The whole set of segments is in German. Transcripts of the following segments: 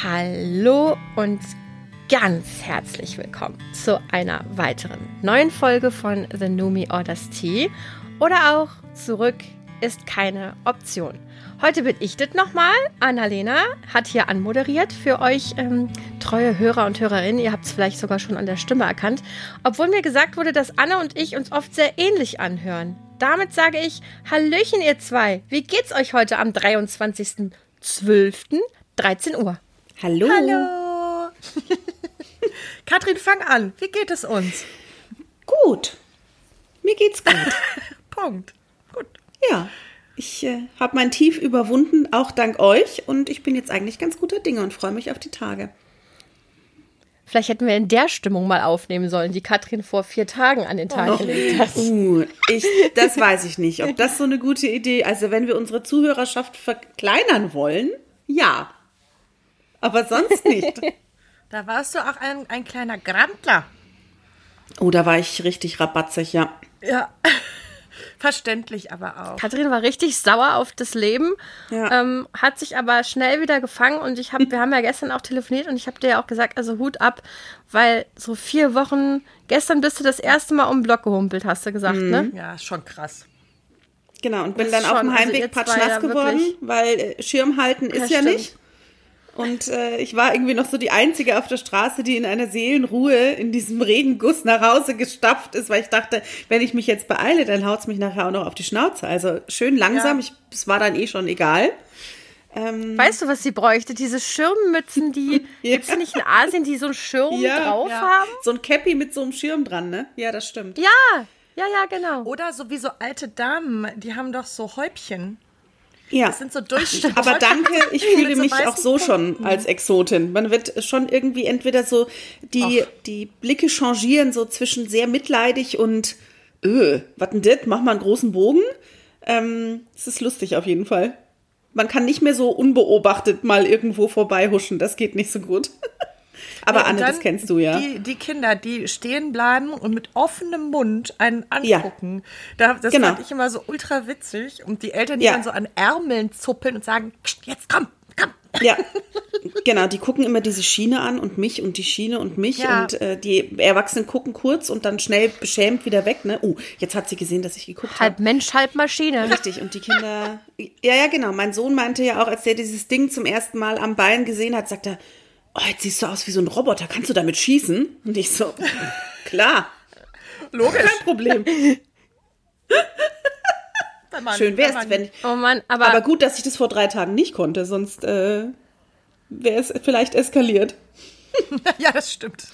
Hallo und ganz herzlich willkommen zu einer weiteren neuen Folge von The Numi Orders Tea oder auch Zurück ist keine Option. Heute bin ich das nochmal. Annalena hat hier anmoderiert für euch ähm, treue Hörer und Hörerinnen. Ihr habt es vielleicht sogar schon an der Stimme erkannt. Obwohl mir gesagt wurde, dass Anna und ich uns oft sehr ähnlich anhören. Damit sage ich, Hallöchen ihr zwei. Wie geht's euch heute am 23.12. 13 Uhr? Hallo. Hallo. Katrin, fang an. Wie geht es uns? Gut. Mir geht's gut. Punkt. Gut. Ja. Ich äh, habe mein Tief überwunden, auch dank euch. Und ich bin jetzt eigentlich ganz guter Dinge und freue mich auf die Tage. Vielleicht hätten wir in der Stimmung mal aufnehmen sollen, die Katrin vor vier Tagen an den Tag Oh. gelegt hat. Uh, ich, das weiß ich nicht, ob das so eine gute Idee. Also wenn wir unsere Zuhörerschaft verkleinern wollen, ja. Aber sonst nicht. Da warst du auch ein, ein kleiner Grantler. Oh, da war ich richtig rabatzig, ja. Ja. Verständlich aber auch. Katrin war richtig sauer auf das Leben, Ja. ähm, hat sich aber schnell wieder gefangen und ich habe, wir haben ja gestern auch telefoniert und ich habe dir ja auch gesagt, also Hut ab, weil so vier Wochen, gestern bist du das erste Mal um den Block gehumpelt, hast du gesagt, ne? Ja, ist schon krass. Genau, und bin Das dann auf dem also Heimweg zwei patschnass ja geworden, weil äh, Schirm halten ist ja stimmt. nicht. Und äh, ich war irgendwie noch so die Einzige auf der Straße, die in einer Seelenruhe in diesem Regenguss nach Hause gestapft ist, weil ich dachte, wenn ich mich jetzt beeile, dann haut's mich nachher auch noch auf die Schnauze. Also schön langsam, Ja. ich, es war dann eh schon egal. Ähm, Weißt du, was sie bräuchte? Diese Schirmmützen, die Ja. gibt's nicht in Asien, die so einen Schirm drauf ja. haben? So ein Cappy mit so einem Schirm dran, ne? Ja, das stimmt. Ja, ja, ja, genau. Oder so wie so alte Damen, die haben doch so Häubchen. Ja. Das sind so Durchschnitte. Aber danke, ich fühle mich auch so schon als Exotin. Man wird schon irgendwie entweder so die, die Blicke changieren, so zwischen sehr mitleidig und öh, was denn das? Mach mal einen großen Bogen. Ähm, es ist lustig auf jeden Fall. Man kann nicht mehr so unbeobachtet mal irgendwo vorbeihuschen. Das geht nicht so gut. Aber Ja, Anne, das kennst du ja. Die, die Kinder, die stehen bleiben und mit offenem Mund einen angucken. Da, das Genau. fand ich immer so ultra witzig. Und die Eltern, die Ja. dann so an Ärmeln zuppeln und sagen, "Psst, jetzt komm, komm. Ja, genau, die gucken immer diese Schiene an und mich und die Schiene und mich Ja. und äh, die Erwachsenen gucken kurz und dann schnell beschämt wieder weg, ne? Oh, jetzt hat sie gesehen, dass ich geguckt habe. Halb Mensch, halb Maschine. Richtig, und die Kinder. Ja, ja, genau. Mein Sohn meinte ja auch, als der dieses Ding zum ersten Mal am Bein gesehen hat, sagt er, oh, jetzt siehst du aus wie so ein Roboter, kannst du damit schießen? Und ich so, klar, Logisch. kein Problem. Wenn man- Schön wär's, man- wenn. Oh Mann, aber, Aber gut, dass ich das vor drei Tagen nicht konnte, sonst äh, wäre es vielleicht eskaliert. Ja, das stimmt.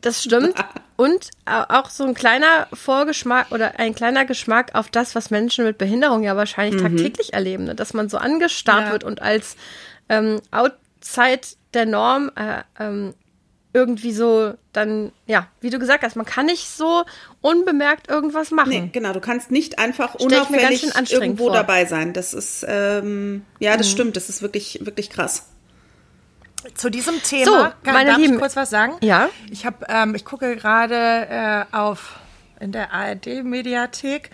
das stimmt. Und au- auch so ein kleiner Vorgeschmack oder ein kleiner Geschmack auf das, was Menschen mit Behinderung ja wahrscheinlich tagtäglich erleben. Ne? Dass man so angestarrt Ja. wird und als ähm, outside der Norm äh, ähm, irgendwie so dann, ja, wie du gesagt hast, man kann nicht so unbemerkt irgendwas machen. Nee, genau, du kannst nicht einfach unauffällig irgendwo vor. dabei sein. Das ist, ähm, ja, das stimmt, das ist wirklich, wirklich krass. Zu diesem Thema So, kann, meine darf Lieben. ich kurz was sagen? Ja. Ich habe, ähm, ich gucke gerade äh, auf in der ARD-Mediathek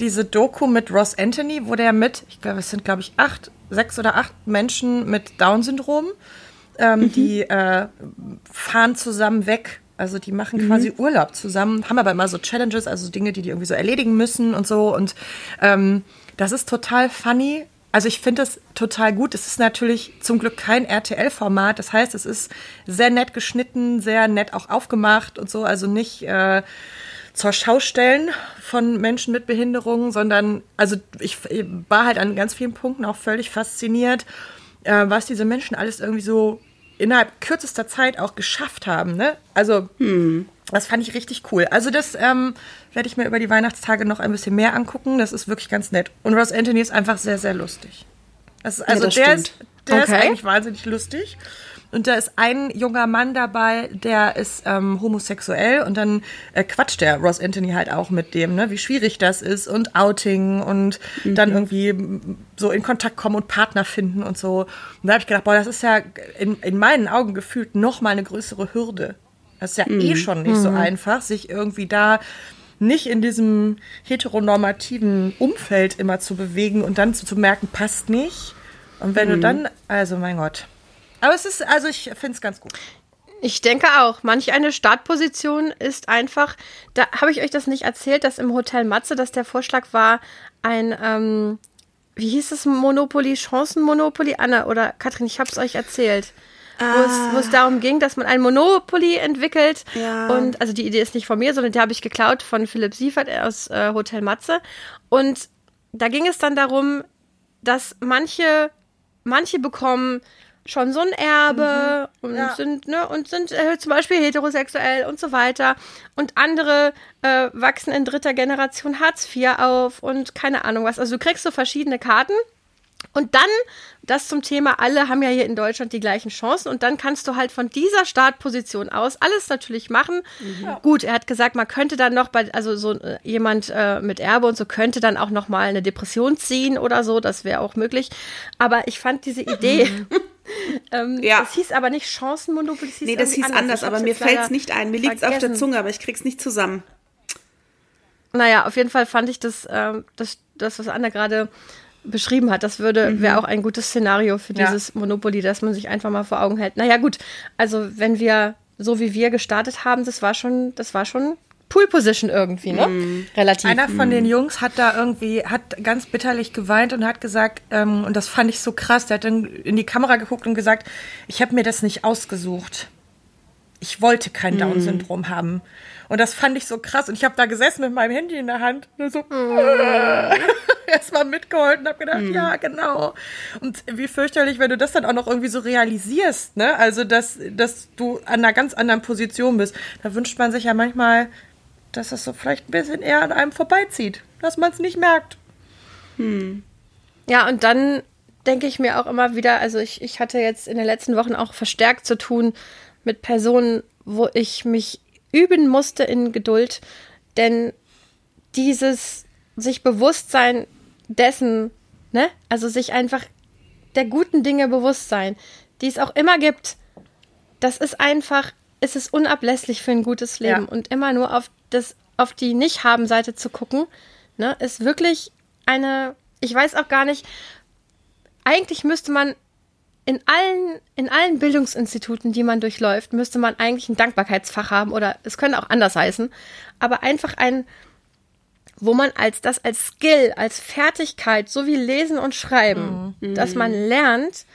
diese Doku mit Ross Anthony, wo der mit, ich glaube, es sind glaube ich acht, sechs oder acht Menschen mit Down-Syndrom, ähm, die äh, fahren zusammen weg. Also die machen quasi Urlaub zusammen, haben aber immer so Challenges, also Dinge, die die irgendwie so erledigen müssen und so. Und ähm, das ist total funny. Also ich finde das total gut. Es ist natürlich zum Glück kein RTL-Format. Das heißt, es ist sehr nett geschnitten, sehr nett auch aufgemacht und so. Also nicht äh, zur Schaustellen von Menschen mit Behinderungen, sondern also ich war halt an ganz vielen Punkten auch völlig fasziniert, äh, was diese Menschen alles irgendwie so innerhalb kürzester Zeit auch geschafft haben. Ne? Also das fand ich richtig cool. Also das ähm, werde ich mir über die Weihnachtstage noch ein bisschen mehr angucken. Das ist wirklich ganz nett. Und Ross Anthony ist einfach sehr, sehr lustig. Das ist, also das der, stimmt. ist, der ist Okay. eigentlich wahnsinnig lustig. Und da ist ein junger Mann dabei, der ist ähm, homosexuell und dann äh, quatscht der Ross Anthony halt auch mit dem, ne, wie schwierig das ist und Outing und dann irgendwie so in Kontakt kommen und Partner finden und so. Und da habe ich gedacht, boah, das ist ja in, in meinen Augen gefühlt noch mal eine größere Hürde. Das ist ja eh schon nicht so einfach, sich irgendwie da nicht in diesem heteronormativen Umfeld immer zu bewegen und dann zu, zu merken, passt nicht. Und wenn du dann, also mein Gott, Aber es ist, also ich finde es ganz gut. Ich denke auch. Manch eine Startposition ist einfach. Da habe ich euch das nicht erzählt, dass im Hotel Matze, dass der Vorschlag war, ein, ähm, wie hieß es, Monopoly, Chancenmonopoly? Anna oder Katrin, ich habe es euch erzählt. Ah. Wo es darum ging, dass man ein Monopoly entwickelt. Ja. Und also die Idee ist nicht von mir, sondern die habe ich geklaut von Philipp Siefert aus äh, Hotel Matze. Und da ging es dann darum, dass manche, manche bekommen schon so ein Erbe mhm. und ja. sind ne und sind äh, zum Beispiel heterosexuell und so weiter und andere äh, wachsen in dritter Generation Hartz IV auf und keine Ahnung was. Also du kriegst so verschiedene Karten und dann, das zum Thema, alle haben ja hier in Deutschland die gleichen Chancen und dann kannst du halt von dieser Startposition aus alles natürlich machen. Mhm. Gut, er hat gesagt, man könnte dann noch bei, also so äh, jemand äh, mit Erbe und so könnte dann auch noch mal eine Depression ziehen oder so, das wäre auch möglich. Aber ich fand diese Idee, mhm. ähm, ja. Das hieß aber nicht Chancenmonopoly. Nee, das hieß anders, anders aber mir fällt es nicht ein. Mir liegt es auf der Zunge, aber ich krieg's nicht zusammen. Naja, auf jeden Fall fand ich das, ähm, das, das was Anna gerade beschrieben hat. Das würde mhm. wäre auch ein gutes Szenario für dieses ja. Monopoly, dass man sich einfach mal vor Augen hält. Naja, gut. Also wenn wir so wie wir gestartet haben, das war schon, das war schon Pool Position irgendwie, ne? Mm. Relativ. Einer von mm. den Jungs hat da irgendwie, hat ganz bitterlich geweint und hat gesagt, ähm, und das fand ich so krass, der hat dann in die Kamera geguckt und gesagt, ich habe mir das nicht ausgesucht. Ich wollte kein mm. Down-Syndrom haben. Und das fand ich so krass. Und ich habe da gesessen mit meinem Handy in der Hand. Und so mm. erstmal mitgeholfen und habe gedacht, mm. ja, genau. Und wie fürchterlich, wenn du das dann auch noch irgendwie so realisierst, ne? Also, dass, dass du an einer ganz anderen Position bist. Da wünscht man sich ja manchmal, dass es so vielleicht ein bisschen eher an einem vorbeizieht. Dass man es nicht merkt. Hm. Ja, und dann denke ich mir auch immer wieder, also ich, ich hatte jetzt in den letzten Wochen auch verstärkt zu tun mit Personen, wo ich mich üben musste in Geduld, denn dieses sich Bewusstsein dessen, ne, also sich einfach der guten Dinge bewusst sein, die es auch immer gibt, das ist einfach, es ist unablässlich für ein gutes Leben ja. und immer nur auf das, auf die Nicht-Haben-Seite zu gucken, ne, ist wirklich eine, ich weiß auch gar nicht, eigentlich müsste man in allen, in allen Bildungsinstituten, die man durchläuft, müsste man eigentlich ein Dankbarkeitsfach haben oder es könnte auch anders heißen, aber einfach ein, wo man als das als Skill, als Fertigkeit, so wie Lesen und Schreiben, mhm. dass man lernt.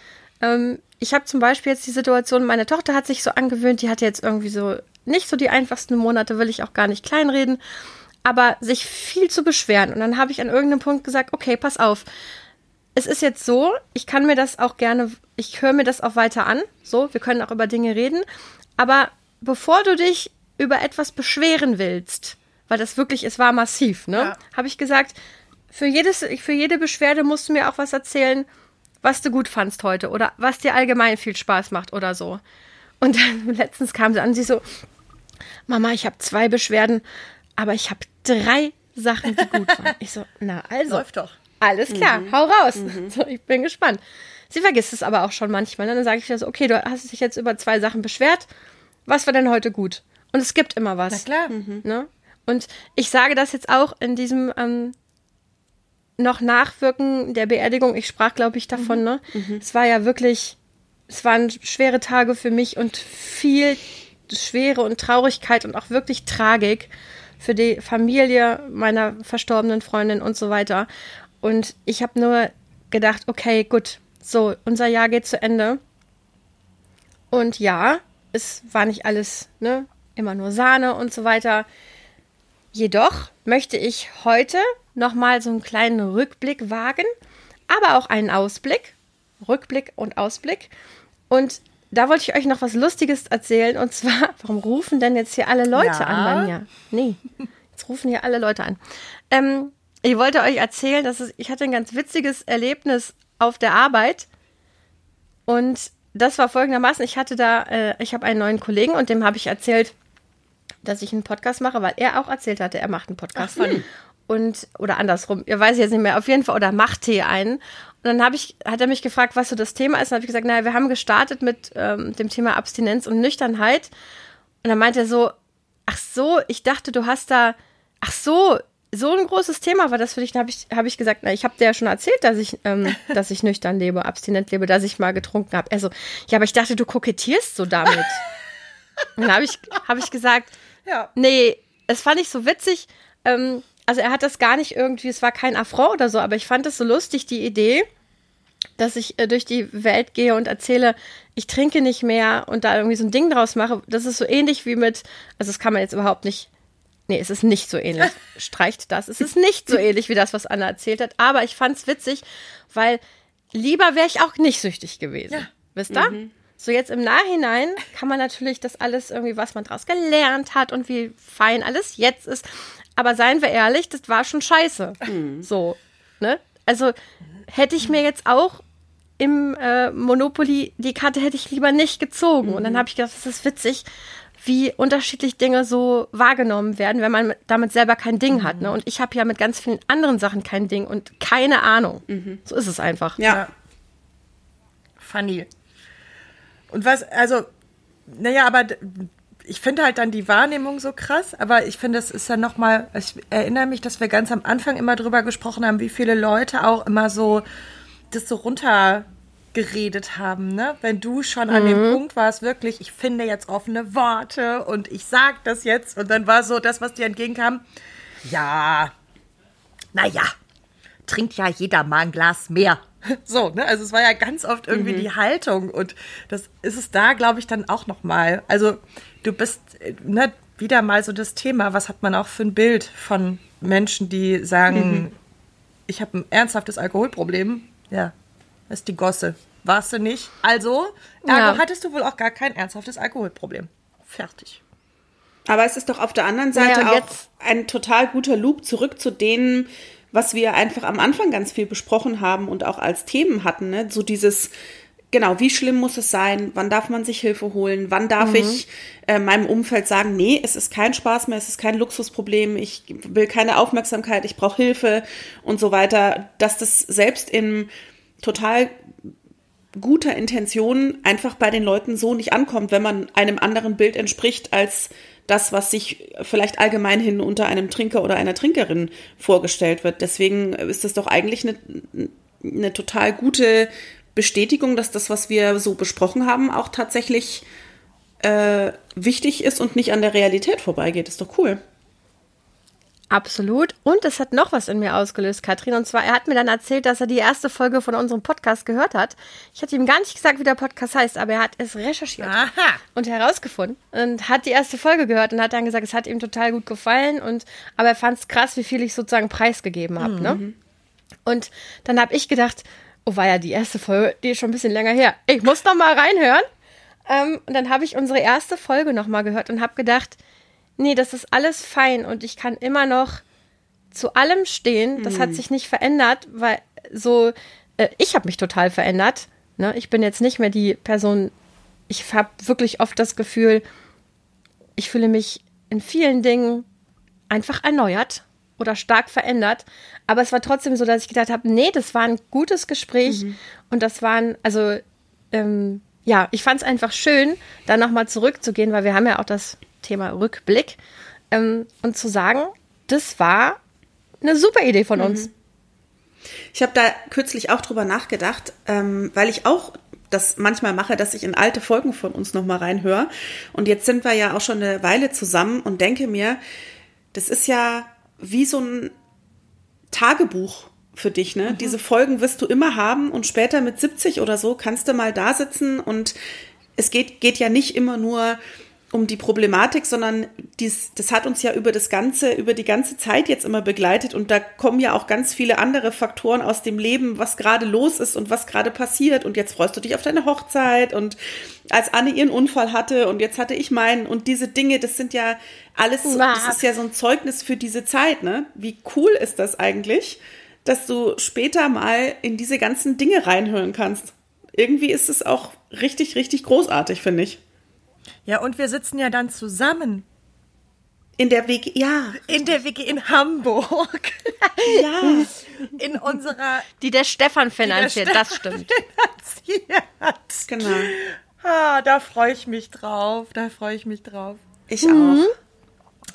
Ähm, ich habe zum Beispiel jetzt die Situation, meine Tochter hat sich so angewöhnt, die hatte jetzt irgendwie so nicht so die einfachsten Monate, will ich auch gar nicht kleinreden, aber sich viel zu beschweren. Und dann habe ich an irgendeinem Punkt gesagt, okay, pass auf, es ist jetzt so, ich kann mir das auch gerne, ich höre mir das auch weiter an. So, wir können auch über Dinge reden. Aber bevor du dich über etwas beschweren willst, weil das wirklich, es war massiv, ne? Ja. Habe ich gesagt, für, jedes, für jede Beschwerde musst du mir auch was erzählen, was du gut fandst heute oder was dir allgemein viel Spaß macht oder so. Und dann letztens kam sie an, sie so, Mama, ich habe zwei Beschwerden, aber ich habe drei Sachen, die gut waren. Ich so, na also. Läuft doch. Alles klar, mhm. hau raus. Mhm. So, ich bin gespannt. Sie vergisst es aber auch schon manchmal. Ne? Dann sage ich ihr so, okay, du hast dich jetzt über zwei Sachen beschwert. Was war denn heute gut? Und es gibt immer was. Na klar. Mhm. Ne? Und ich sage das jetzt auch in diesem ähm, noch Nachwirken der Beerdigung. Ich sprach, glaube ich, davon. Mhm. Ne? Mhm. Es war ja wirklich, es waren schwere Tage für mich und viel Schwere und Traurigkeit und auch wirklich Tragik für die Familie meiner verstorbenen Freundin und so weiter. Und ich habe nur gedacht, okay, gut, so, unser Jahr geht zu Ende. Und ja, es war nicht alles, ne, immer nur Sahne und so weiter. Jedoch möchte ich heute nochmal so einen kleinen Rückblick wagen, aber auch einen Ausblick. Rückblick und Ausblick. Und da wollte ich euch noch was Lustiges erzählen. Und zwar, warum rufen denn jetzt hier alle Leute ja. an bei mir? Nee, jetzt rufen hier alle Leute an. Ähm, ich wollte euch erzählen, dass es, ich hatte ein ganz witziges Erlebnis auf der Arbeit. Und das war folgendermaßen, ich hatte da, äh, ich habe einen neuen Kollegen und dem habe ich erzählt, dass ich einen Podcast mache, weil er auch erzählt hatte, er macht einen Podcast. Ach, und, oder andersrum, ihr weiß jetzt nicht mehr, auf jeden Fall, oder macht Tee einen. Und dann habe ich, hat er mich gefragt, was so das Thema ist. Und habe ich gesagt, naja, wir haben gestartet mit ähm, dem Thema Abstinenz und Nüchternheit. Und dann meinte er so, ach so, ich dachte, du hast da, ach so, so ein großes Thema war das für dich, dann habe ich, hab ich gesagt, na, ich habe dir ja schon erzählt, dass ich, ähm, dass ich nüchtern lebe, abstinent lebe, dass ich mal getrunken habe. Also, ja, aber ich dachte, du kokettierst so damit. Und dann habe ich, hab ich gesagt, Ja. nee, es fand ich so witzig. Ähm, also er hat das gar nicht irgendwie, es war kein Affront oder so, aber ich fand es so lustig, die Idee, dass ich äh, durch die Welt gehe und erzähle, ich trinke nicht mehr und da irgendwie so ein Ding draus mache. Das ist so ähnlich wie mit, also das kann man jetzt überhaupt nicht, nee, es ist nicht so ähnlich. Streicht das. Es ist nicht so ähnlich wie das, was Anna erzählt hat, aber ich fand es witzig, weil lieber wäre ich auch nicht süchtig gewesen. Ja. Wisst ihr? So jetzt im Nachhinein kann man natürlich das alles irgendwie, was man draus gelernt hat und wie fein alles jetzt ist. Aber seien wir ehrlich, das war schon scheiße. So, ne? Also hätte ich mir jetzt auch im äh, Monopoly die Karte hätte ich lieber nicht gezogen. Und dann habe ich gedacht, das ist witzig, wie unterschiedlich Dinge so wahrgenommen werden, wenn man damit selber kein Ding hat. Ne? Und ich habe ja mit ganz vielen anderen Sachen kein Ding und keine Ahnung. So ist es einfach. Ja. Funny. Und was, also, naja, aber ich finde halt dann die Wahrnehmung so krass, aber ich finde, es ist ja nochmal, ich erinnere mich, dass wir ganz am Anfang immer drüber gesprochen haben, wie viele Leute auch immer so das so runtergeredet haben, ne? Wenn du schon an dem Punkt warst, wirklich, ich finde jetzt offene Worte und ich sag das jetzt und dann war so das, was dir entgegenkam, ja, naja, trinkt ja jeder mal ein Glas mehr. So, ne? Also es war ja ganz oft irgendwie die Haltung und das ist es da, glaube ich, dann auch noch mal. Also du bist äh, ne, wieder mal so das Thema, was hat man auch für ein Bild von Menschen, die sagen, ich habe ein ernsthaftes Alkoholproblem. Ja, das ist die Gosse. Warst du nicht? Also, ergo Ja. hattest du wohl auch gar kein ernsthaftes Alkoholproblem. Fertig. Aber es ist doch auf der anderen Seite Ja, auch jetzt- ein total guter Loop zurück zu denen, was wir einfach am Anfang ganz viel besprochen haben und auch als Themen hatten. Ne? So dieses, genau, wie schlimm muss es sein? Wann darf man sich Hilfe holen? Wann darf Mhm. ich äh, meinem Umfeld sagen, nee, es ist kein Spaß mehr, es ist kein Luxusproblem, ich will keine Aufmerksamkeit, ich brauche Hilfe und so weiter. Dass das selbst in total guter Intention einfach bei den Leuten so nicht ankommt, wenn man einem anderen Bild entspricht als das, was sich vielleicht allgemein hin unter einem Trinker oder einer Trinkerin vorgestellt wird. Deswegen ist das doch eigentlich eine, eine total gute Bestätigung, dass das, was wir so besprochen haben, auch tatsächlich äh, wichtig ist und nicht an der Realität vorbeigeht. Ist doch cool. Absolut. Und es hat noch was in mir ausgelöst, Katrin. Und zwar, er hat mir dann erzählt, dass er die erste Folge von unserem Podcast gehört hat. Ich hatte ihm gar nicht gesagt, wie der Podcast heißt, aber er hat es recherchiert Aha. und herausgefunden und hat die erste Folge gehört und hat dann gesagt, es hat ihm total gut gefallen. Und aber er fand es krass, wie viel ich sozusagen preisgegeben habe. Ne? Und dann habe ich gedacht, oh, war ja die erste Folge, die ist schon ein bisschen länger her. Ich muss noch mal reinhören. Ähm, und dann habe ich unsere erste Folge noch mal gehört und habe gedacht, nee, das ist alles fein und ich kann immer noch zu allem stehen. Das hat sich nicht verändert, weil so, äh, ich habe mich total verändert. Ne? Ich bin jetzt nicht mehr die Person, ich habe wirklich oft das Gefühl, ich fühle mich in vielen Dingen einfach erneuert oder stark verändert. Aber es war trotzdem so, dass ich gedacht habe, nee, das war ein gutes Gespräch und das waren, also ähm, ja, ich fand es einfach schön, da nochmal zurückzugehen, weil wir haben ja auch das Thema Rückblick ähm, und zu sagen, das war eine super Idee von uns. Ich habe da kürzlich auch drüber nachgedacht, ähm, weil ich auch das manchmal mache, dass ich in alte Folgen von uns noch mal reinhöre. Und jetzt sind wir ja auch schon eine Weile zusammen und denke mir, das ist ja wie so ein Tagebuch für dich, ne? Diese Folgen wirst du immer haben und später mit 70 oder so kannst du mal da sitzen und es geht, geht ja nicht immer nur um die Problematik, sondern dies, das hat uns ja über das ganze, über die ganze Zeit jetzt immer begleitet und da kommen ja auch ganz viele andere Faktoren aus dem Leben, was gerade los ist und was gerade passiert und jetzt freust du dich auf deine Hochzeit und als Anne ihren Unfall hatte und jetzt hatte ich meinen und diese Dinge, das sind ja alles, so- das ist ja so ein Zeugnis für diese Zeit, ne? Wie cool ist das eigentlich, dass du später mal in diese ganzen Dinge reinhören kannst. Irgendwie ist es auch richtig, richtig großartig, finde ich. Ja, und wir sitzen ja dann zusammen In der WG, ja, in der WG in Hamburg. ja. In unserer Die der Stefan finanziert, Stefan das stimmt. finanziert. Genau. Ah, da freue ich mich drauf. Da freue ich mich drauf. Ich auch.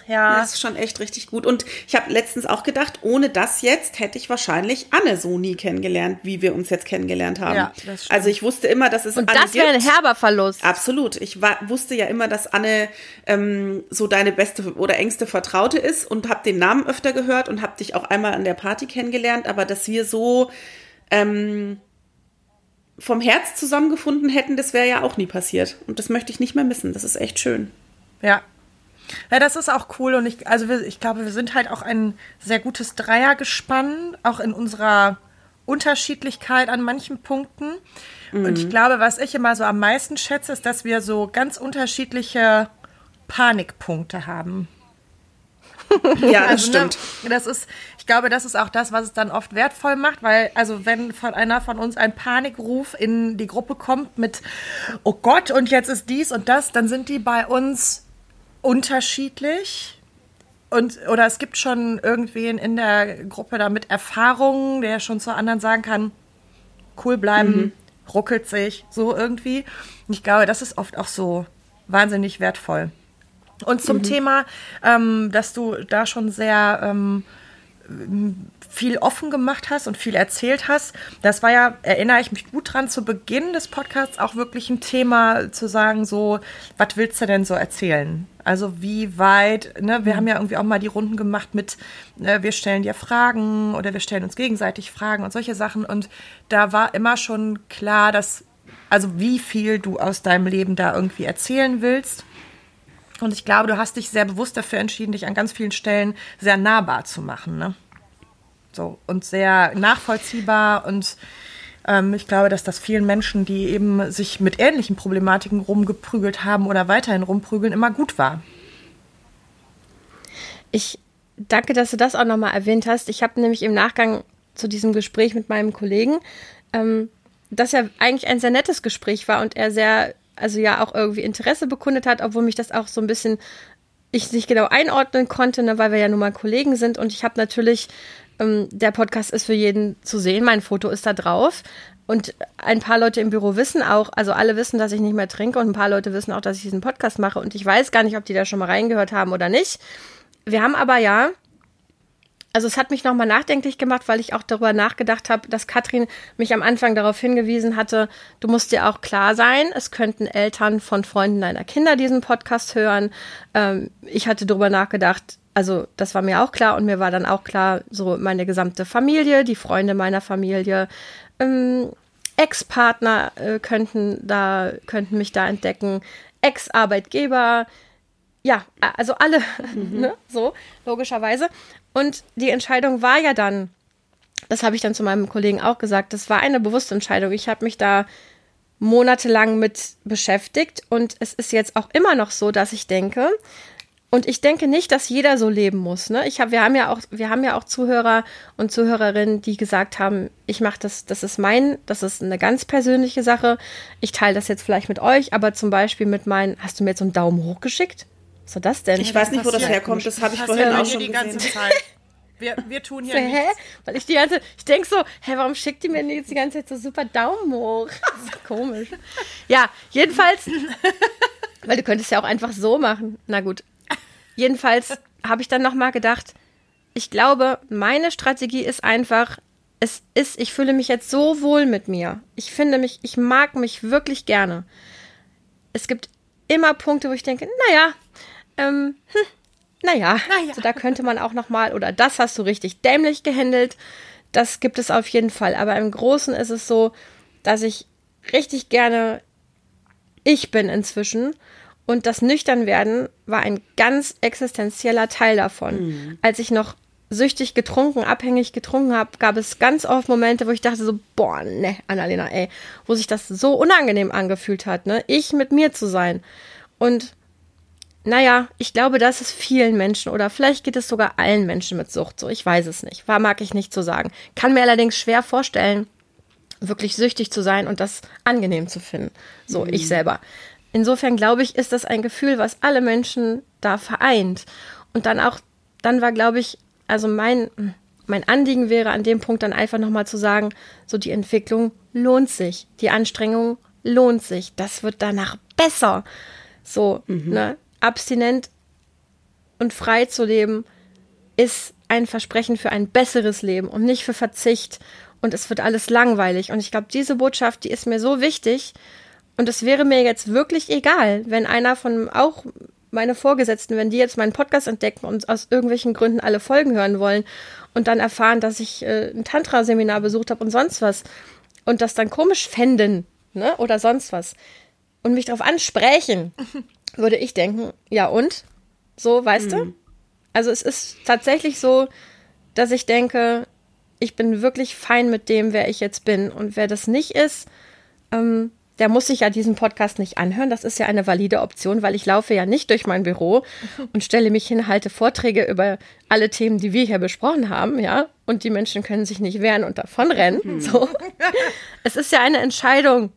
Ja. Das ist schon echt richtig gut. Und ich habe letztens auch gedacht, ohne das jetzt hätte ich wahrscheinlich Anne so nie kennengelernt, wie wir uns jetzt kennengelernt haben. Ja, das stimmt. Also ich wusste immer, dass es Und Anne das wäre ein herber Verlust. Absolut. Ich war, wusste ja immer, dass Anne ähm, so deine beste oder engste Vertraute ist und habe den Namen öfter gehört und habe dich auch einmal an der Party kennengelernt. Aber dass wir so ähm, vom Herz zusammengefunden hätten, das wäre ja auch nie passiert. Und das möchte ich nicht mehr missen. Das ist echt schön. Ja, ja, das ist auch cool und ich, also wir, ich glaube, wir sind halt auch ein sehr gutes Dreiergespann, auch in unserer Unterschiedlichkeit an manchen Punkten. Mhm. Und ich mhm. glaube, was ich immer so am meisten schätze, ist, dass wir so ganz unterschiedliche Panikpunkte haben. Ja, das also, ne, stimmt. Ne, das ist, ich glaube, das ist auch das, was es dann oft wertvoll macht, weil, also wenn von einer von uns ein Panikruf in die Gruppe kommt mit, oh Gott, und jetzt ist dies und das, dann sind die bei uns unterschiedlich. Und, oder es gibt schon irgendwen in der Gruppe da mit Erfahrungen, der schon zu anderen sagen kann, cool bleiben, mhm. ruckelt sich, so irgendwie. Und ich glaube, das ist oft auch so wahnsinnig wertvoll. Und zum mhm. Thema, ähm, dass du da schon sehr ähm, viel offen gemacht hast und viel erzählt hast. Das war ja, erinnere ich mich gut dran, zu Beginn des Podcasts auch wirklich ein Thema zu sagen, so, was willst du denn so erzählen? Also wie weit, ne, wir mhm. haben ja irgendwie auch mal die Runden gemacht mit, äh, wir stellen dir Fragen oder wir stellen uns gegenseitig Fragen und solche Sachen. Und da war immer schon klar, dass, also wie viel du aus deinem Leben da irgendwie erzählen willst. Und ich glaube, du hast dich sehr bewusst dafür entschieden, dich an ganz vielen Stellen sehr nahbar zu machen. Ne? So, und sehr nachvollziehbar. Und ähm, ich glaube, dass das vielen Menschen, die eben sich mit ähnlichen Problematiken rumgeprügelt haben oder weiterhin rumprügeln, immer gut war. Ich danke, dass du das auch nochmal erwähnt hast. Ich habe nämlich im Nachgang zu diesem Gespräch mit meinem Kollegen, ähm, dass ja eigentlich ein sehr nettes Gespräch war und er sehr also ja auch irgendwie Interesse bekundet hat, obwohl mich das auch so ein bisschen ich nicht genau einordnen konnte, ne, weil wir ja nun mal Kollegen sind. Und ich habe natürlich, ähm, der Podcast ist für jeden zu sehen, mein Foto ist da drauf. Und ein paar Leute im Büro wissen auch, also alle wissen, dass ich nicht mehr trinke und ein paar Leute wissen auch, dass ich diesen Podcast mache. Und ich weiß gar nicht, ob die da schon mal reingehört haben oder nicht. Wir haben aber ja also es hat mich nochmal nachdenklich gemacht, weil ich auch darüber nachgedacht habe, dass Katrin mich am Anfang darauf hingewiesen hatte, du musst dir auch klar sein, es könnten Eltern von Freunden deiner Kinder diesen Podcast hören. Ähm, ich hatte darüber nachgedacht, also das war mir auch klar und mir war dann auch klar, so meine gesamte Familie, die Freunde meiner Familie, ähm, Ex-Partner äh, könnten da, könnten mich da entdecken, Ex-Arbeitgeber, ja, also alle, mhm. ne, so, logischerweise. Und die Entscheidung war ja dann, das habe ich dann zu meinem Kollegen auch gesagt, das war eine bewusste Entscheidung. Ich habe mich da monatelang mit beschäftigt und es ist jetzt auch immer noch so, dass ich denke, und ich denke nicht, dass jeder so leben muss. Ne? Ich hab, wir haben ja auch, wir haben ja auch Zuhörer und Zuhörerinnen, die gesagt haben, ich mache das, das ist mein, das ist eine ganz persönliche Sache. Ich teile das jetzt vielleicht mit euch, aber zum Beispiel mit meinen, hast du mir jetzt so einen Daumen hoch geschickt? Was war das denn? Ich weiß nicht, wo das herkommt. Das habe ich vorhin auch schon die ganze gesehen. Zeit. Wir, wir tun hier so, Hä? Weil ich die ganze ich denke so, hä, warum schickt die mir jetzt die ganze Zeit so super Daumen hoch? Das ist komisch. Ja, jedenfalls, weil du könntest ja auch einfach so machen. Na gut. Jedenfalls habe ich dann nochmal gedacht, ich glaube, meine Strategie ist einfach, es ist, ich fühle mich jetzt so wohl mit mir. Ich finde mich, ich mag mich wirklich gerne. Es gibt immer Punkte, wo ich denke, naja, ähm, hm, naja, naja. Also da könnte man auch noch mal, oder das hast du richtig dämlich gehandelt. Das gibt es auf jeden Fall. Aber im Großen ist es so, dass ich richtig gerne ich bin inzwischen. Und das Nüchternwerden war ein ganz existenzieller Teil davon. Mhm. Als ich noch süchtig getrunken, abhängig getrunken habe, gab es ganz oft Momente, wo ich dachte so, boah, ne, Annalena, ey, wo sich das so unangenehm angefühlt hat, ne, ich mit mir zu sein. Und naja, ich glaube, das ist vielen Menschen oder vielleicht geht es sogar allen Menschen mit Sucht so. Ich weiß es nicht. War mag ich nicht zu sagen. Kann mir allerdings schwer vorstellen, wirklich süchtig zu sein und das angenehm zu finden. So, mhm. ich selber. Insofern glaube ich, ist das ein Gefühl, was alle Menschen da vereint. Und dann auch, dann war, glaube ich, also mein, mein Anliegen wäre an dem Punkt dann einfach nochmal zu sagen, so die Entwicklung lohnt sich. Die Anstrengung lohnt sich. Das wird danach besser. So, mhm. ne? Abstinent und frei zu leben, ist ein Versprechen für ein besseres Leben und nicht für Verzicht. Und es wird alles langweilig. Und ich glaube, diese Botschaft, die ist mir so wichtig. Und es wäre mir jetzt wirklich egal, wenn einer von auch meine Vorgesetzten, wenn die jetzt meinen Podcast entdecken und aus irgendwelchen Gründen alle Folgen hören wollen und dann erfahren, dass ich äh, ein Tantra-Seminar besucht habe und sonst was und das dann komisch fänden, ne, oder sonst was und mich darauf ansprechen, würde ich denken, ja und? So, weißt mhm. du? Also es ist tatsächlich so, dass ich denke, ich bin wirklich fein mit dem, wer ich jetzt bin. Und wer das nicht ist, ähm, der muss sich ja diesen Podcast nicht anhören. Das ist ja eine valide Option, weil ich laufe ja nicht durch mein Büro und stelle mich hin, halte Vorträge über alle Themen, die wir hier besprochen haben, ja. Und die Menschen können sich nicht wehren und davonrennen. Mhm. So. es ist ja eine Entscheidung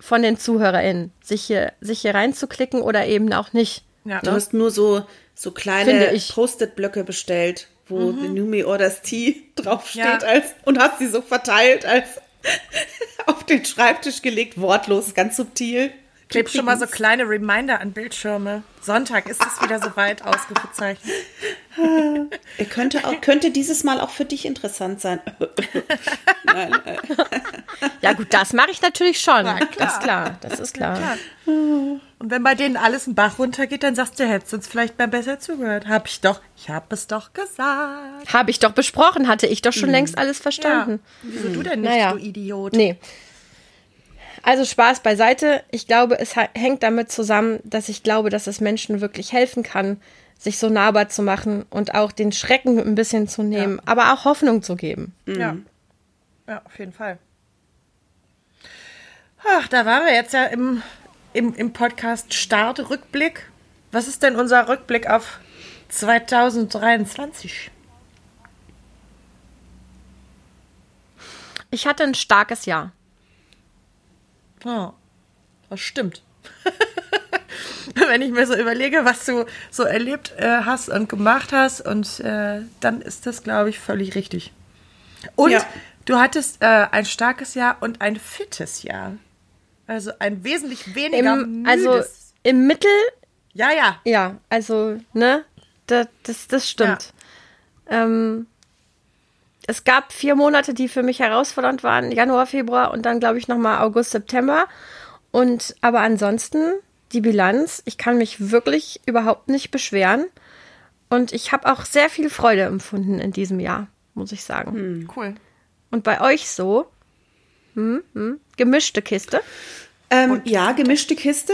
von den ZuhörerInnen, sich hier, sich hier reinzuklicken oder eben auch nicht. Ja. Du hast nur so, so kleine Post-it-Blöcke bestellt, wo mhm. the Numi Orders Tea draufsteht ja. als, und hast sie so verteilt als auf den Schreibtisch gelegt, wortlos, ganz subtil. Kleb schon mal so kleine Reminder an Bildschirme. Sonntag ist es wieder soweit ausgezeichnet. Er könnte, auch, könnte dieses Mal auch für dich interessant sein. Nein. Ja gut, das mache ich natürlich schon. Ja, das ist klar, das ist klar. klar. Und wenn bei denen alles ein Bach runtergeht, dann sagst du, hättest uns vielleicht mal besser zugehört. Hab ich doch, ich habe es doch gesagt. Habe ich doch besprochen, hatte ich doch schon hm. längst alles verstanden. Ja. Wieso hm. du denn nicht, naja. du Idiot? Nee. Also Spaß beiseite. Ich glaube, es hängt damit zusammen, dass ich glaube, dass es Menschen wirklich helfen kann, sich so nahbar zu machen und auch den Schrecken ein bisschen zu nehmen, ja. aber auch Hoffnung zu geben. Mhm. Ja. Ja, auf jeden Fall. Ach, da waren wir jetzt ja im im, im Podcast Start Rückblick. Was ist denn unser Rückblick auf 2023? Ich hatte ein starkes Jahr. Oh, das stimmt. Wenn ich mir so überlege, was du so erlebt äh, hast und gemacht hast, und äh, dann ist das, glaube ich, völlig richtig. Und ja. du hattest äh, ein starkes Jahr und ein fittes Jahr. Also ein wesentlich weniger Im, Also im Mittel. Ja, ja. Ja, also, ne? Das, das, das stimmt. Ja. Ähm, es gab vier Monate, die für mich herausfordernd waren. Januar, Februar und dann, glaube ich, nochmal August, September. Und aber ansonsten, die Bilanz, ich kann mich wirklich überhaupt nicht beschweren. Und ich habe auch sehr viel Freude empfunden in diesem Jahr, muss ich sagen. Hm. Cool. Und bei euch so? Hm, hm. Gemischte Kiste? Ähm, ja, gemischte Kiste.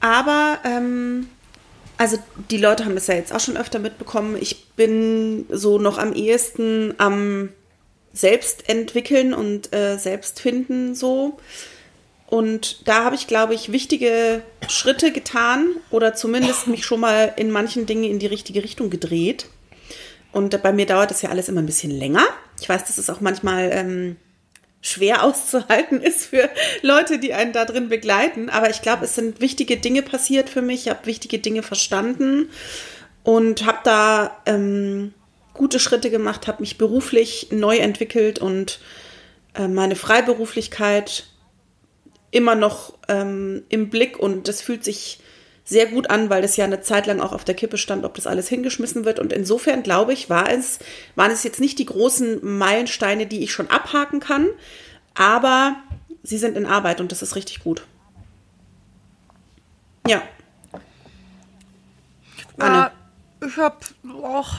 Aber, ähm, also die Leute haben es ja jetzt auch schon öfter mitbekommen. Ich bin so noch am ehesten am Selbstentwickeln und äh, Selbstfinden so. Und da habe ich, glaube ich, wichtige Schritte getan oder zumindest mich schon mal in manchen Dingen in die richtige Richtung gedreht. Und bei mir dauert das ja alles immer ein bisschen länger. Ich weiß, das ist auch manchmal ähm, schwer auszuhalten ist für Leute, die einen da drin begleiten. Aber ich glaube, es sind wichtige Dinge passiert für mich. Ich habe wichtige Dinge verstanden und habe da ähm, gute Schritte gemacht, habe mich beruflich neu entwickelt und äh, meine Freiberuflichkeit immer noch ähm, im Blick und das fühlt sich sehr gut an, weil das ja eine Zeit lang auch auf der Kippe stand, ob das alles hingeschmissen wird. Und insofern glaube ich, war es, waren es jetzt nicht die großen Meilensteine, die ich schon abhaken kann, aber sie sind in Arbeit und das ist richtig gut. Ja. Anne. Äh, ich habe auch.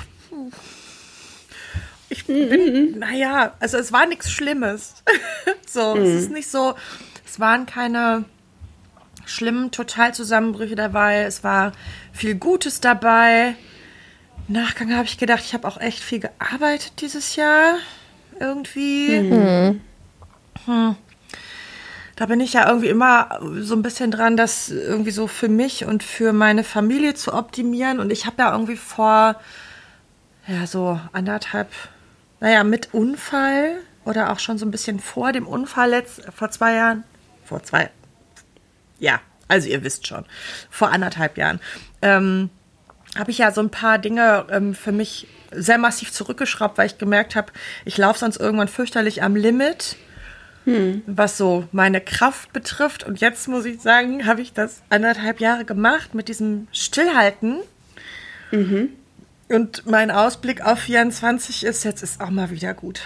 Ich bin, mhm. naja, also es war nichts Schlimmes. so, mhm. es ist nicht so, es waren keine schlimmen Totalzusammenbrüche dabei. Es war viel Gutes dabei. Nachgang habe ich gedacht, ich habe auch echt viel gearbeitet dieses Jahr. Irgendwie. Mhm. Hm. Da bin ich ja irgendwie immer so ein bisschen dran, das irgendwie so für mich und für meine Familie zu optimieren. Und ich habe ja irgendwie vor, ja, so anderthalb, naja, mit Unfall oder auch schon so ein bisschen vor dem Unfall letzt, vor zwei Jahren, vor zwei, ja, also ihr wisst schon, vor anderthalb Jahren, ähm, habe ich ja so ein paar Dinge ähm, für mich sehr massiv zurückgeschraubt, weil ich gemerkt habe, ich laufe sonst irgendwann fürchterlich am Limit, hm. was so meine Kraft betrifft. Und jetzt muss ich sagen, habe ich das anderthalb Jahre gemacht mit diesem Stillhalten. Und mein Ausblick auf 24 ist, jetzt ist auch mal wieder gut.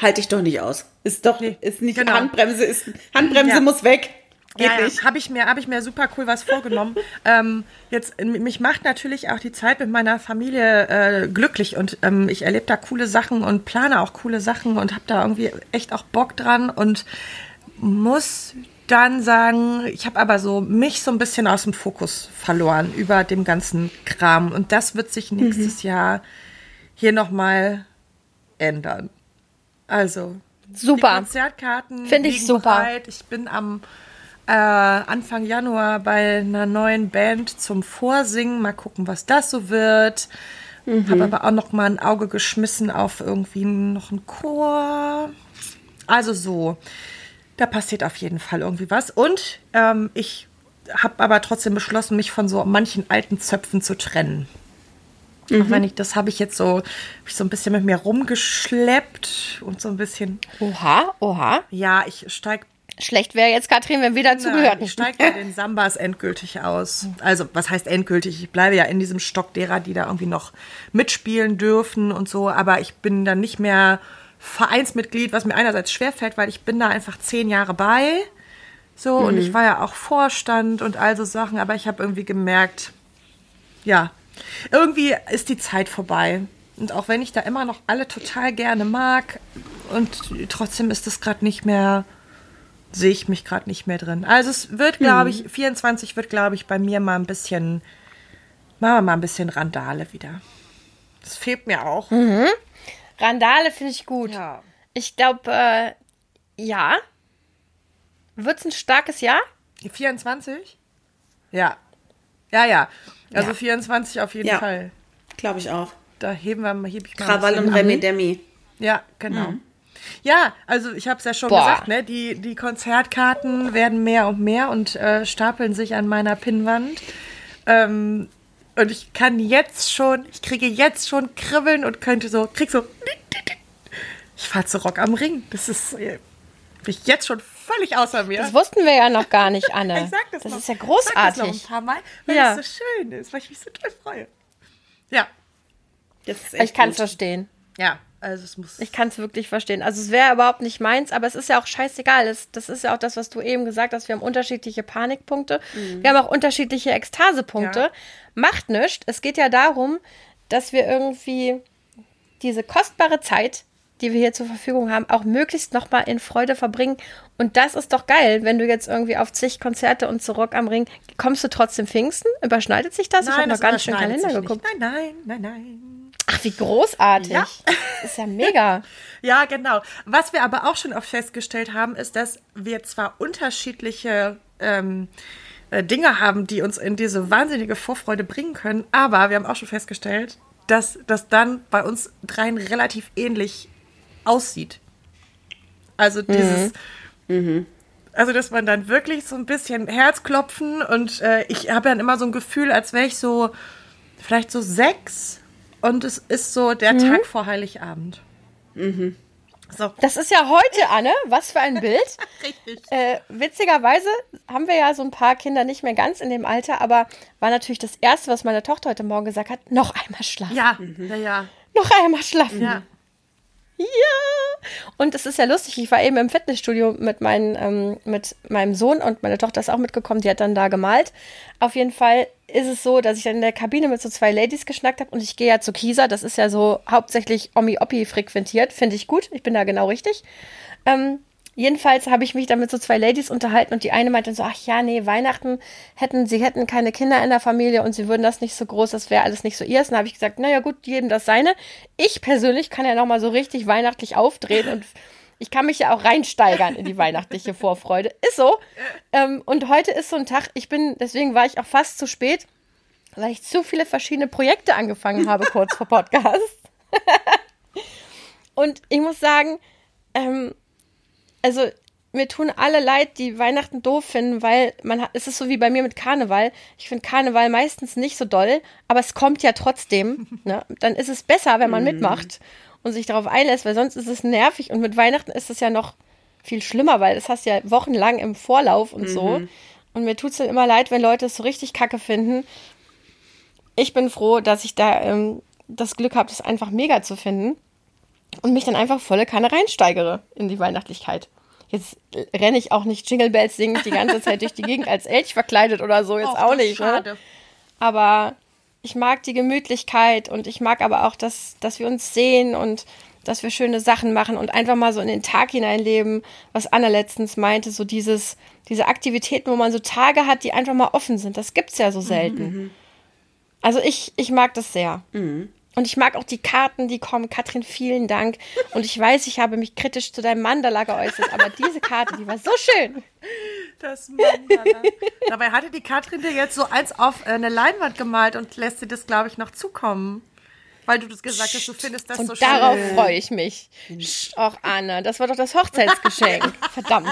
Halte ich doch nicht aus. Ist doch, Nee, ist nicht genau. Handbremse, ist, Handbremse Ja. muss weg. Geht ja, ja. Habe ich mir, habe ich mir super cool was vorgenommen. ähm, jetzt mich macht natürlich auch die Zeit mit meiner Familie äh, glücklich und ähm, ich erlebe da coole Sachen und plane auch coole Sachen und habe da irgendwie echt auch Bock dran und muss dann sagen, ich habe aber so mich so ein bisschen aus dem Fokus verloren über dem ganzen Kram und das wird sich nächstes Jahr hier noch mal ändern. Also Super. Konzertkarten Find ich super. bereit. Ich bin am äh, Anfang Januar bei einer neuen Band zum Vorsingen. Mal gucken, was das so wird. Mhm. Habe aber auch noch mal ein Auge geschmissen auf irgendwie noch einen Chor. Also so, da passiert auf jeden Fall irgendwie was. Und ähm, ich habe aber trotzdem beschlossen, mich von so manchen alten Zöpfen zu trennen. Auch wenn ich, das habe ich jetzt so, ich so ein bisschen mit mir rumgeschleppt und so ein bisschen, Oha, oha. ja, ich steig Schlecht wäre jetzt, Katrin, wenn wir dazugehört Nein, ich steige bei den Sambas endgültig aus. Also, was heißt endgültig? Ich bleibe ja in diesem Stock derer, die da irgendwie noch mitspielen dürfen und so, aber ich bin dann nicht mehr Vereinsmitglied, was mir einerseits schwerfällt, weil ich bin da einfach zehn Jahre bei. So, und ich war ja auch Vorstand und all so Sachen, aber ich habe irgendwie gemerkt, ja, irgendwie ist die Zeit vorbei. Und auch wenn ich da immer noch alle total gerne mag, und trotzdem ist es gerade nicht mehr, sehe ich mich gerade nicht mehr drin. Also es wird, glaube ich, 24 wird, glaube ich, bei mir mal ein bisschen, machen wir mal ein bisschen Randale wieder. Das fehlt mir auch. Randale finde ich gut. Ja. Ich glaube, äh, ja. Wird es ein starkes Jahr? 24? Ja. Ja, ja. Also Ja. 24 auf jeden Ja. Fall. Glaube ich auch. Da heben wir mal, hebe ich mal. Krawall und. Remi Demi. Ja, genau. Ja, also ich habe es ja schon Boah. gesagt, ne? Die, die Konzertkarten werden mehr und mehr und äh, stapeln sich an meiner Pinnwand. Ähm, und ich kann jetzt schon, ich kriege jetzt schon Kribbeln und könnte so, krieg so. Ich fahr zu Rock am Ring. Das ist äh, bin ich jetzt schon völlig außer mir. Das wussten wir ja noch gar nicht, Anne. ich sag das, das noch. ist ja Ich sag das noch ein großartig. paar Mal, weil Ja. es so schön ist, weil ich mich so toll freue. Ja, Das Ich kann es verstehen. ja, also es muss. Ich kann es wirklich verstehen. Also es wäre überhaupt nicht meins, aber es ist ja auch scheißegal. Das, das ist ja auch das, was du eben gesagt hast. Wir haben unterschiedliche Panikpunkte. Wir haben auch unterschiedliche Ekstasepunkte. Ja. Macht nichts. Es geht ja darum, dass wir irgendwie diese kostbare Zeit, die wir hier zur Verfügung haben, auch möglichst nochmal in Freude verbringen. Und das ist doch geil, wenn du jetzt irgendwie auf zig Konzerte und zu Rock am Ring, kommst du trotzdem Pfingsten? Überschneidet sich das? ich habe noch gar nicht in den überschneidet Kalender geguckt. Nein, nein, nein, nein. Ach, wie großartig. Ja. Das ist ja mega. Ja, genau. Was wir aber auch schon oft festgestellt haben, ist, dass wir zwar unterschiedliche ähm, äh, Dinge haben, die uns in diese wahnsinnige Vorfreude bringen können, aber wir haben auch schon festgestellt, dass das dann bei uns dreien relativ ähnlich aussieht. Also dieses, also dass man dann wirklich so ein bisschen Herzklopfen und äh, ich habe dann immer so ein Gefühl, als wäre ich so vielleicht so sechs und es ist so der Tag vor Heiligabend. So. Das ist ja heute, Anne. Was für ein Bild. Richtig. Äh, witzigerweise haben wir ja so ein paar Kinder nicht mehr ganz in dem Alter, aber war natürlich das Erste, was meine Tochter heute Morgen gesagt hat, noch einmal schlafen. Ja, ja, ja. Noch einmal schlafen. Ja. Ja. Und es ist ja lustig, ich war eben im Fitnessstudio mit, meinen, ähm, mit meinem Sohn und meine Tochter ist auch mitgekommen, die hat dann da gemalt. Auf jeden Fall ist es so, dass ich dann in der Kabine mit so zwei Ladies geschnackt habe und ich gehe ja zu Kisa, das ist ja so hauptsächlich Omi-Oppi frequentiert, finde ich gut, ich bin da genau richtig. Ähm, jedenfalls habe ich mich dann mit so zwei Ladies unterhalten und die eine meinte so, ach ja, nee, Weihnachten hätten, sie hätten keine Kinder in der Familie und sie würden das nicht so groß, das wäre alles nicht so ihrs. Und habe ich gesagt, naja gut, jedem das seine. Ich persönlich kann ja nochmal so richtig weihnachtlich aufdrehen und ich kann mich ja auch reinsteigern in die weihnachtliche Vorfreude. Ist so. Ähm, und heute ist so ein Tag, ich bin, deswegen war ich auch fast zu spät, weil ich zu viele verschiedene Projekte angefangen habe kurz vor Podcast. und ich muss sagen, ähm, also mir tun alle leid, die Weihnachten doof finden, weil man hat, es ist so wie bei mir mit Karneval. Ich finde Karneval meistens nicht so doll, aber es kommt ja trotzdem. Ne? Dann ist es besser, wenn man mitmacht und sich darauf einlässt, weil sonst ist es nervig und mit Weihnachten ist es ja noch viel schlimmer, weil das hast du ja wochenlang im Vorlauf und so. Und mir tut es dann immer leid, wenn Leute es so richtig kacke finden. ich bin froh, dass ich da ähm, das Glück habe, das einfach mega zu finden und mich dann einfach volle Kanne reinsteigere in die Weihnachtlichkeit. Jetzt renne ich auch nicht Jingle Bells singend die ganze Zeit durch die Gegend als Elch verkleidet oder so, jetzt Och, auch nicht. Ne? Schade. Aber ich mag die Gemütlichkeit und ich mag aber auch, dass, dass wir uns sehen und dass wir schöne Sachen machen und einfach mal so in den Tag hineinleben, was Anna letztens meinte, so dieses, diese Aktivitäten, wo man so Tage hat, die einfach mal offen sind. Das gibt's ja so selten. Also ich, ich mag das sehr. Und ich mag auch die Karten, die kommen. Katrin, vielen Dank. Und ich weiß, ich habe mich kritisch zu deinem Mandala geäußert, aber diese Karte, die war so schön. Das Mandala. Dabei hatte die Katrin dir jetzt so eins auf äh, eine Leinwand gemalt und lässt dir das, glaube ich, noch zukommen. Weil du das gesagt hast, du findest das Und so darauf schön. freue ich mich. Psst, Och, Anna, das war doch das Hochzeitsgeschenk. Verdammt.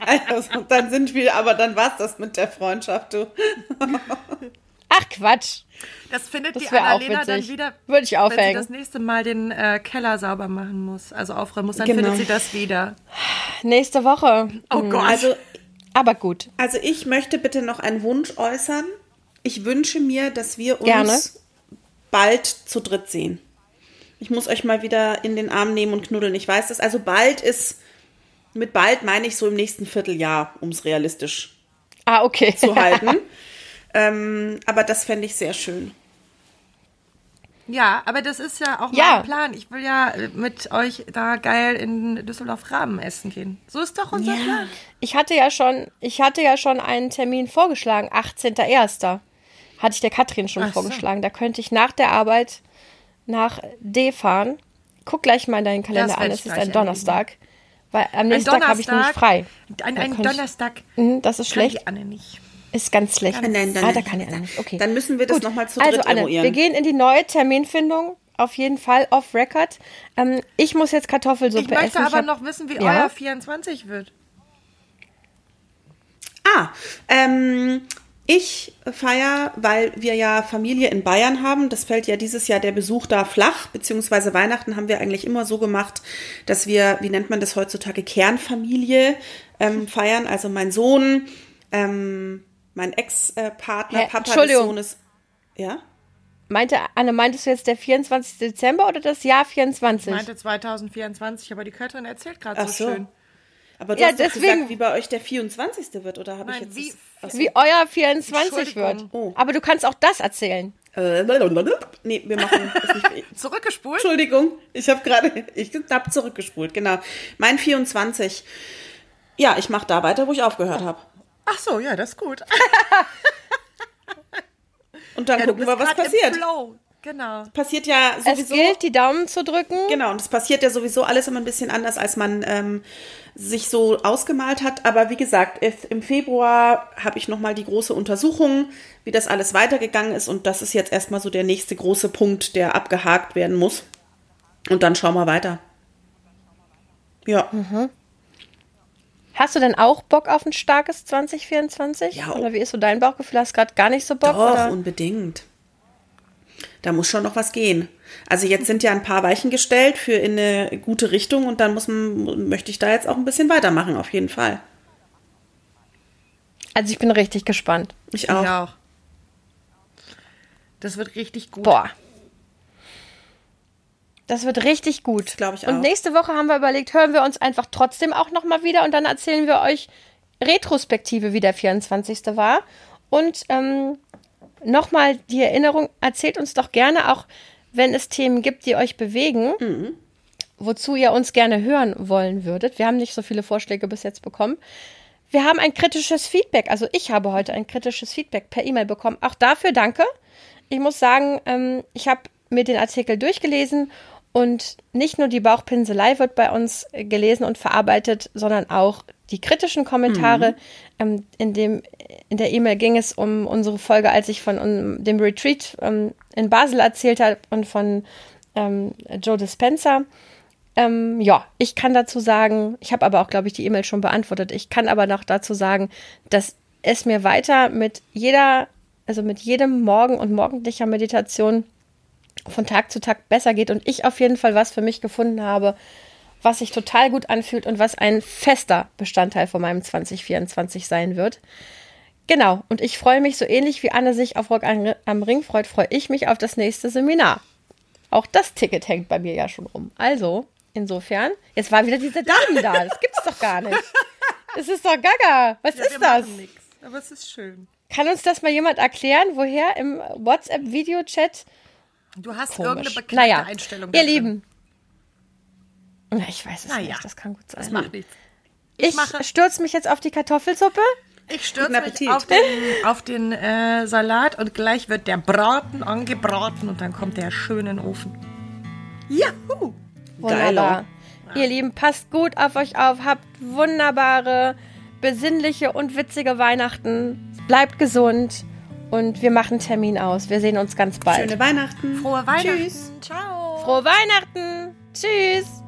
Also, dann sind wir, aber dann war's das mit der Freundschaft, du. Ach, Quatsch. Das findet Das die Annalena dann wieder, Würde ich wenn sie aufhängen. das nächste Mal den äh, Keller sauber machen muss, also aufräumen muss, dann Genau. findet sie das wieder. Nächste Woche. Oh Gott. Also, Aber gut. also ich möchte bitte noch einen Wunsch äußern. Ich wünsche mir, dass wir uns Gerne. bald zu dritt sehen. Ich muss euch mal wieder in den Arm nehmen und knuddeln. Ich weiß das. Also bald ist, mit bald meine ich so im nächsten Vierteljahr, um es realistisch Ah, okay. zu halten. ähm, aber das fände ich sehr schön. Ja, aber das ist ja auch Ja. mein Plan. Ich will ja mit euch da geil in Düsseldorf Rahmen essen gehen. So ist doch unser Plan. Ich hatte ja schon, ich hatte ja schon einen Termin vorgeschlagen, 18.01. Hatte ich der Katrin schon Ach so. vorgeschlagen. Da könnte ich nach der Arbeit nach D fahren. Guck gleich mal in deinen Kalender an, es ist ein Donnerstag. Weil am Ein nächsten Tag habe ich nämlich frei. Ein, Da ein könnte ich- Donnerstag. Mhm, das ist Kann schlecht. die Anne nicht. Ist ganz schlecht. Nein, nein, ah, da nein. kann Anne nicht. Okay. Dann müssen wir das Gut. noch mal zu Also dritt Anne, eruieren. wir gehen in die neue Terminfindung. Auf jeden Fall off Record. Ähm, ich muss jetzt Kartoffelsuppe Ich möchte essen. aber hab- noch wissen, wie Ja? euer 24 wird. Ah, ähm, ich feier, weil wir ja Familie in Bayern haben. Das fällt ja dieses Jahr der Besuch da flach, beziehungsweise Weihnachten haben wir eigentlich immer so gemacht, dass wir, wie nennt man das heutzutage, Kernfamilie ähm, feiern. Also mein Sohn, ähm, mein Ex-Partner, Hä, Papa des Entschuldigung. Sohnes. Ja? Meinte, Anne, meintest du jetzt der 24. Dezember oder das Jahr 24? Ich meinte 2024, aber die Katrin erzählt gerade Ach so so. schön. Aber du Ja, hast deswegen- gesagt, wie bei euch der 24. wird, oder habe ich jetzt wie- das- Wie euer 24 wird. Oh. Aber du kannst auch das erzählen. Äh, nee, wir machen das nicht. Zurückgespult? Entschuldigung, ich habe gerade, ich hab zurückgespult, genau. Mein 24. Ja, ich mache da weiter, wo ich aufgehört habe. Ach so, ja, das ist gut. Und dann Ja, gucken wir, was passiert. Genau. Passiert ja Es sowieso. gilt, die Daumen zu drücken. Genau, und es passiert ja sowieso alles immer ein bisschen anders, als man ähm, sich so ausgemalt hat. Aber wie gesagt, es- im Februar habe ich nochmal die große Untersuchung, wie das alles weitergegangen ist. Und das ist jetzt erstmal so der nächste große Punkt, der abgehakt werden muss. Und dann schauen wir weiter. Ja. Hast du denn auch Bock auf ein starkes 2024? Ja. Oder wie ist so dein Bauchgefühl? Hast du gerade gar nicht so Bock? Doch, oder? unbedingt. Da muss schon noch was gehen. Also jetzt sind ja ein paar Weichen gestellt für in eine gute Richtung und dann muss man, möchte ich da jetzt auch ein bisschen weitermachen, auf jeden Fall. Also ich bin richtig gespannt. Ich auch. Ich auch. Das wird richtig gut. Boah. Das wird richtig gut. Das glaub ich Und auch. nächste Woche haben wir überlegt, hören wir uns einfach trotzdem auch nochmal wieder und dann erzählen wir euch Retrospektive, wie der 24. war. Und ähm, nochmal die Erinnerung, erzählt uns doch gerne auch, wenn es Themen gibt, die euch bewegen, Mhm. wozu ihr uns gerne hören wollen würdet. Wir haben nicht so viele Vorschläge bis jetzt bekommen. Wir haben ein kritisches Feedback. Also ich habe heute ein kritisches Feedback per E-Mail bekommen. Auch dafür danke. Ich muss sagen, ähm, ich habe mir den Artikel durchgelesen und nicht nur die Bauchpinselei wird bei uns äh, gelesen und verarbeitet, sondern auch die kritischen Kommentare. Ähm, in, dem, in der E-Mail ging es um unsere Folge, als ich von um, dem Retreat ähm, in Basel erzählt habe und von ähm, Joe Dispenza. Ähm, ja, ich kann dazu sagen, ich habe aber auch, glaube ich, die E-Mail schon beantwortet. Ich kann aber noch dazu sagen, dass es mir weiter mit jeder, also mit jedem Morgen und morgendlicher Meditation von Tag zu Tag besser geht und ich auf jeden Fall was für mich gefunden habe, was sich total gut anfühlt und was ein fester Bestandteil von meinem 2024 sein wird. Genau, und ich freue mich so ähnlich wie Anne sich auf Rock am Ring freut, freue ich mich auf das nächste Seminar. Auch das Ticket hängt bei mir ja schon rum. Also, insofern, jetzt war wieder diese Damen da. Das gibt's doch gar nicht. Das ist doch gaga. Was ja, ist das? Nix, aber es ist schön. Kann uns das mal jemand erklären, woher im WhatsApp-Videochat? Du hast Komisch. irgendeine bekannte naja, Einstellung. Ihr Lieben. Ich weiß es naja, nicht, das kann gut sein. Das macht nichts. Ich, ich stürze mich jetzt auf die Kartoffelsuppe. Ich stürze mich auf den, auf den äh, Salat und gleich wird der Braten angebraten und dann kommt der schön in den Ofen. Juhu! Wunderbar. Ihr Lieben, passt gut auf euch auf, habt wunderbare, besinnliche und witzige Weihnachten. Bleibt gesund und wir machen Termin aus. Wir sehen uns ganz bald. Schöne Weihnachten. Frohe Weihnachten. Tschüss. Ciao. Frohe Weihnachten. Tschüss.